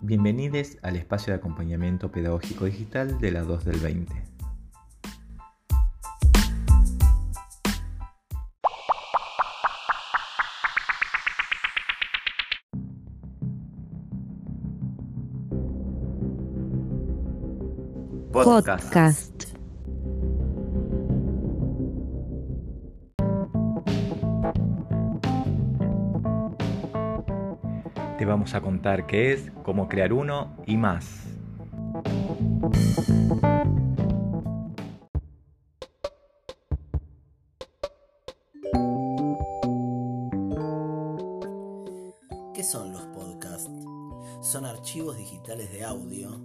Bienvenidos al espacio de acompañamiento pedagógico digital de la 2 del 20. Podcast. Te vamos a contar qué es, cómo crear uno y más. ¿Qué son los podcasts? Son archivos digitales de audio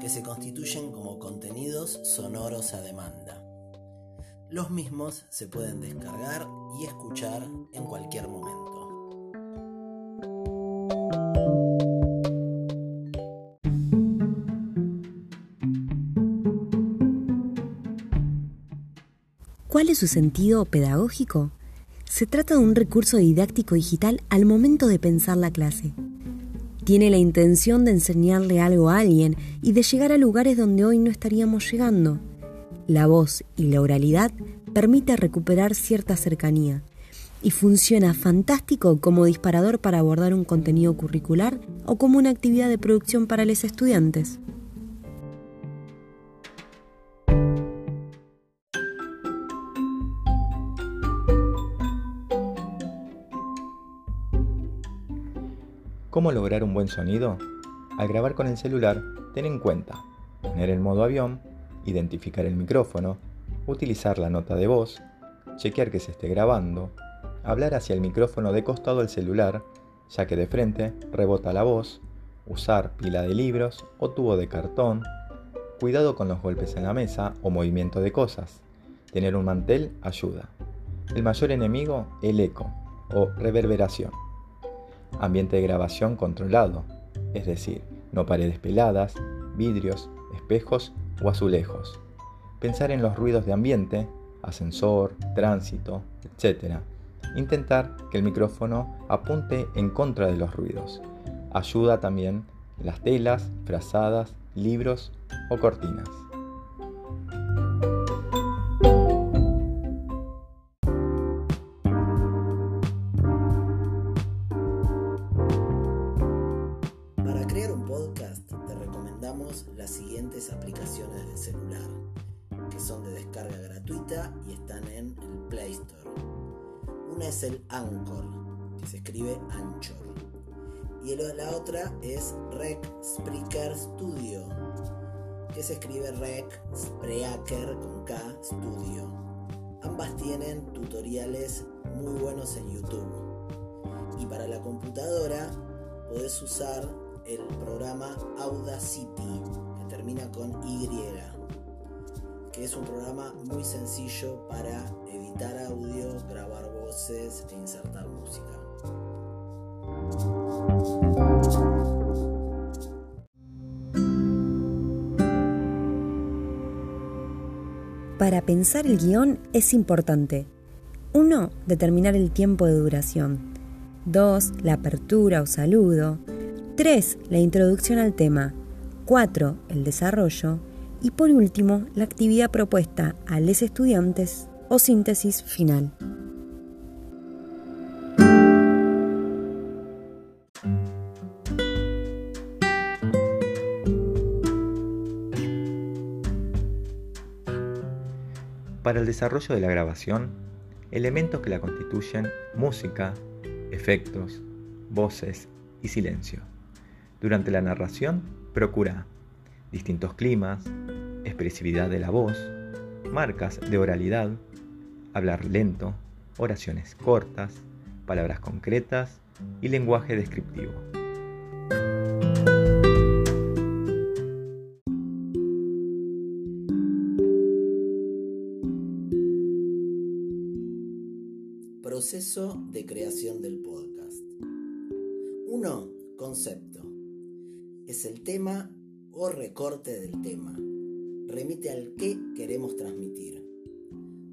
que se constituyen como contenidos sonoros a demanda. Los mismos se pueden descargar y escuchar en cualquier momento. ¿Cuál es su sentido pedagógico? Se trata de un recurso didáctico digital al momento de pensar la clase. Tiene la intención de enseñarle algo a alguien y de llegar a lugares donde hoy no estaríamos llegando. La voz y la oralidad permite recuperar cierta cercanía y funciona fantástico como disparador para abordar un contenido curricular o como una actividad de producción para los estudiantes. ¿Cómo lograr un buen sonido? Al grabar con el celular, ten en cuenta poner el modo avión, identificar el micrófono, utilizar la nota de voz, chequear que se esté grabando, hablar hacia el micrófono de costado del celular, ya que de frente rebota la voz, usar pila de libros o tubo de cartón, cuidado con los golpes en la mesa o movimiento de cosas. Tener un mantel ayuda. El mayor enemigo, el eco o reverberación. Ambiente de grabación controlado, es decir, no paredes peladas, vidrios, espejos o azulejos. Pensar en los ruidos de ambiente, ascensor, tránsito, etc. Intentar que el micrófono apunte en contra de los ruidos. Ayuda también las telas, frazadas, libros o cortinas. Aplicaciones de celular, que son de descarga gratuita y están en el Play Store. Una es el Anchor, que se escribe Anchor. Y la otra es Rec Spreaker Studio, que se escribe Rec Spreaker con K Studio. Ambas tienen tutoriales muy buenos en YouTube. Y para la computadora podés usar el programa Audacity, que termina con Y, que es un programa muy sencillo para editar audio, grabar voces e insertar música. Para pensar el guion es importante 1. Determinar el tiempo de duración. 2. La apertura o saludo. 3. La introducción al tema. 4. El desarrollo. Y por último, la actividad propuesta a los estudiantes o síntesis final. Para el desarrollo de la grabación, elementos que la constituyen música, efectos, voces y silencio. Durante la narración, procura distintos climas, expresividad de la voz, marcas de oralidad, hablar lento, oraciones cortas, palabras concretas y lenguaje descriptivo. Proceso de creación del podcast. 1. Concepto. Es el tema o recorte del tema. Remite al qué queremos transmitir.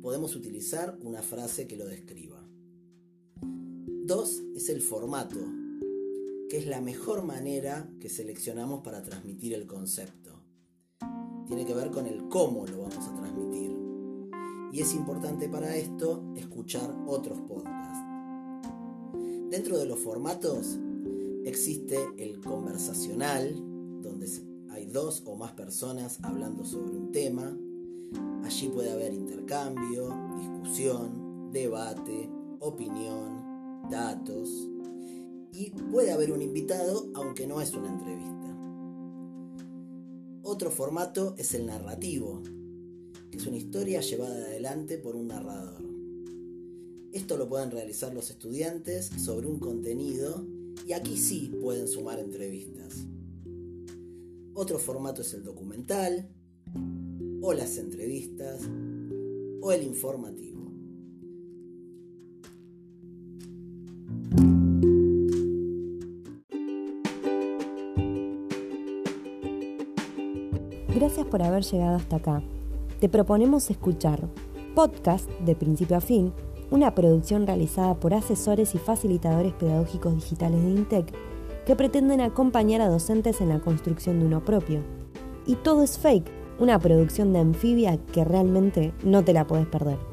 Podemos utilizar una frase que lo describa. 2. Es el formato, que es la mejor manera que seleccionamos para transmitir el concepto. Tiene que ver con el cómo lo vamos a transmitir. Y es importante para esto escuchar otros podcasts. Dentro de los formatos existe el conversacional, donde hay dos o más personas hablando sobre un tema. Allí puede haber intercambio, discusión, debate, opinión, datos y puede haber un invitado aunque no es una entrevista. Otro formato es el narrativo, que es una historia llevada adelante por un narrador. Esto lo pueden realizar los estudiantes sobre un contenido y aquí sí pueden sumar entrevistas. Otro formato es el documental, o las entrevistas, o el informativo. Gracias por haber llegado hasta acá. Te proponemos escuchar podcast de principio a fin, una producción realizada por asesores y facilitadores pedagógicos digitales de INTEC que pretenden acompañar a docentes en la construcción de uno propio. Y todo es fake, una producción de anfibia que realmente no te la puedes perder.